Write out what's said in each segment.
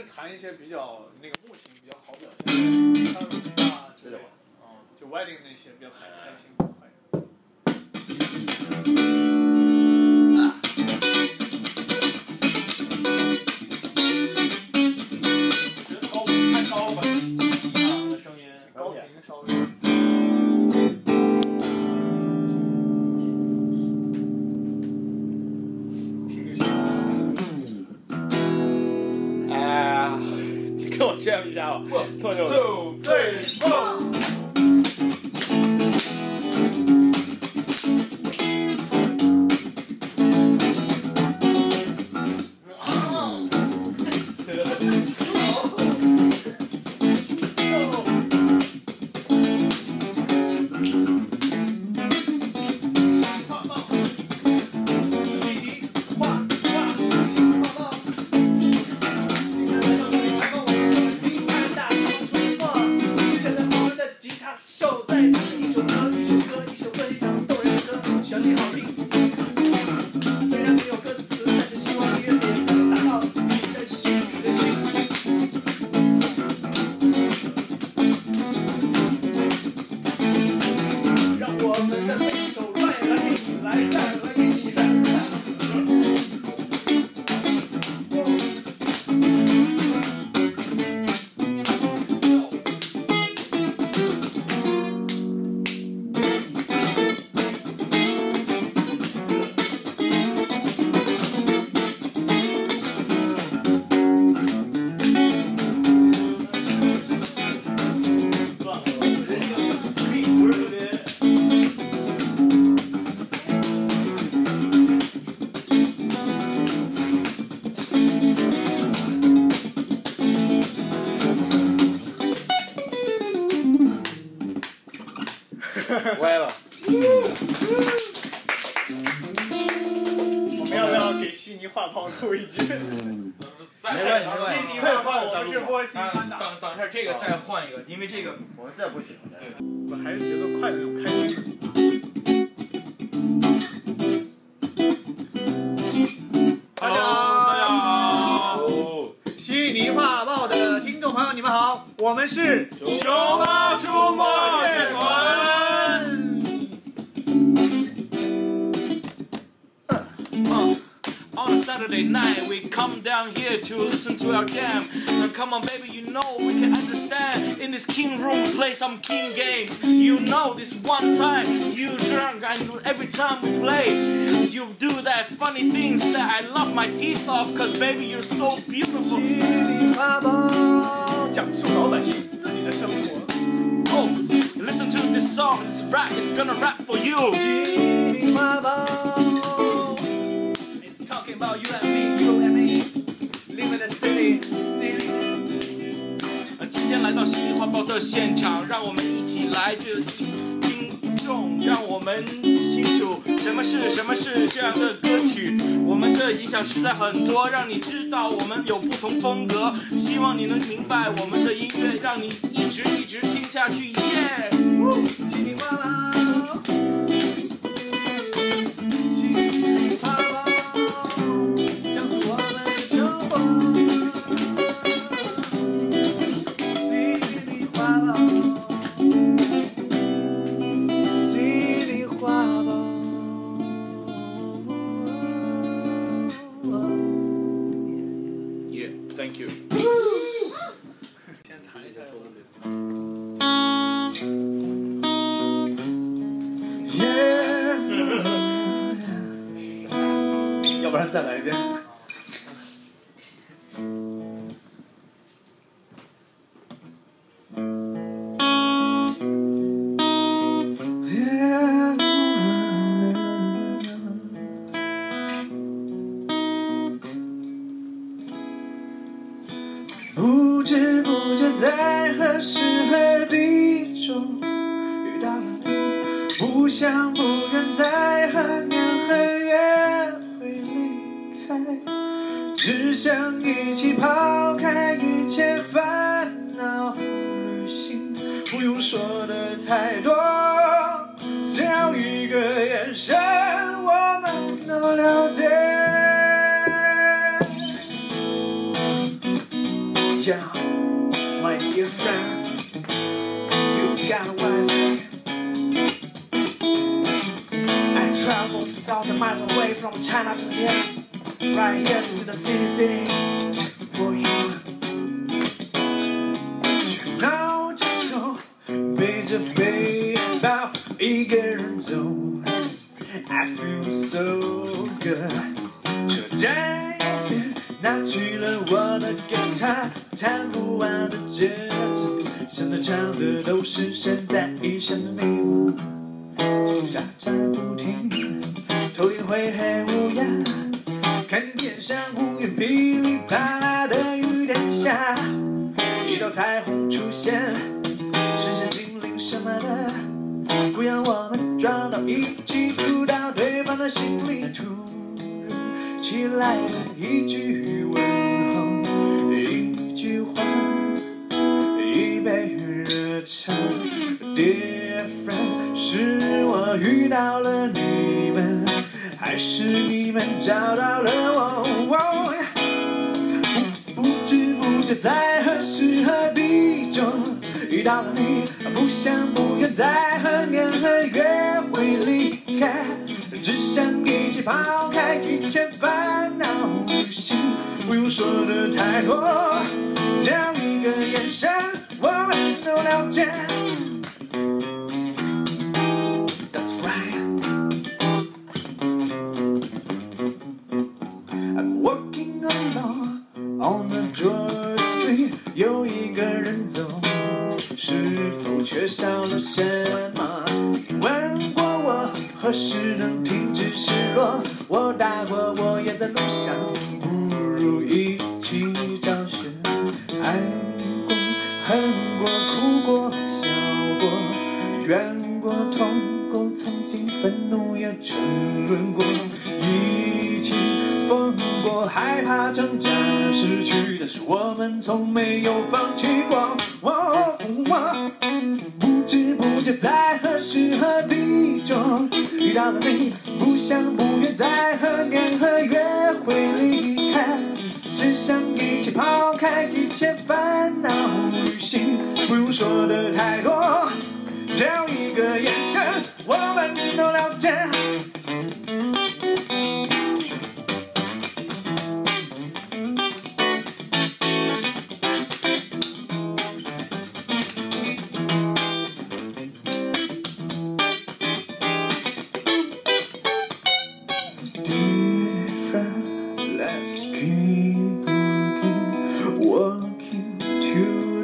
是弹一些比较那个木琴比较好表现的，像啊之类的，嗯，就 wedding 那些比较开开心 Two, three, four. 歌，旋 歪了。我们要不要给悉尼画报扣一句？再没关系悉尼画报，我们是波西等班达。等等一下，这个再换一个，因为这个我这不行。我还是节奏快的那种开心的。大家好，大家好，哦，悉尼画报的听众朋友，你们好，我们是熊猫出没 Saturday night, we come down here to listen to our jam. Now, come on, baby, you know we can understand. In this king room, we play some king games. You know, this one time you drunk, and every time we play, you do that funny things that I love my teeth off. Cause, baby, you're so beautiful. 悉尼画报，讲述老百姓自己的生活。 Oh, listen to this song, this rap is gonna rap for you. 的现场，让我们一起来这里听众，让我们清楚什么是什么是这样的歌曲。我们的影响实在很多，让你知道我们有不同风格。希望你能明白我们的音乐，让你一直一直听下去，耶、悉尼画报，要不然再来一遍。不知不觉在何时何地中遇到了你，不想不愿再只想一起抛开一切烦恼旅行，不用说的太多，只要一个眼神，我们都了解。down, my dear friend. You got what I say. I traveled thousand miles away from China to here, right here to the city, city for you. 喧闹节奏，背着背包，一个人走。I feel so good。车站右边拿起了我的吉他，弹不完的节奏，想的唱的都是身在异乡的你我，看天上乌云噼里啪啦的雨点下，一道彩虹出现，是些精灵什么的。不让我们撞到一起，触到对方的心里，突如其来的一句问候，一句话，一杯热茶。Dear friend，是我遇到了你们，还是你们找到了我？在何时何地中遇到了你，不想不愿在何年何月会离开，只想一起抛开一切烦恼，心不用说的太多，是否缺少了什么？问过我何时能停止失落？我答过我也在路上，不如一起找寻。爱过，恨过，哭过，笑过，怨过，痛过，曾经愤怒也沉沦过，一起疯过，害怕挣扎失去，的是我们从没有放弃过。哦哦不知不觉在何时何地中遇到了你，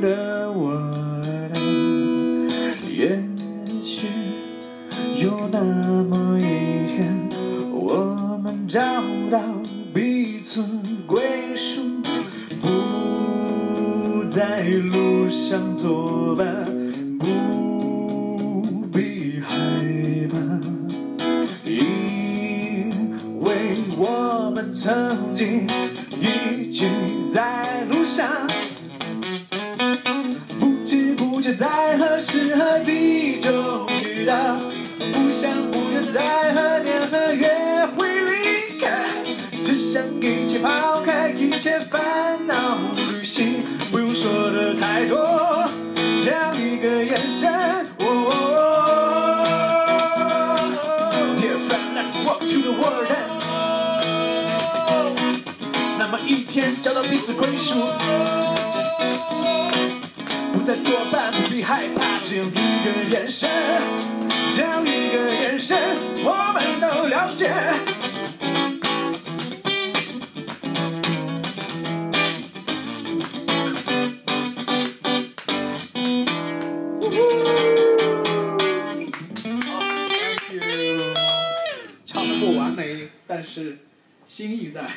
的，我的也许有那么一天，我们找到彼此归属，不在路上作伴，我认那么一天找到彼此归属，不再作伴，不必害怕，只有一个眼神，只要一个眼神，我们都了解。是心意在。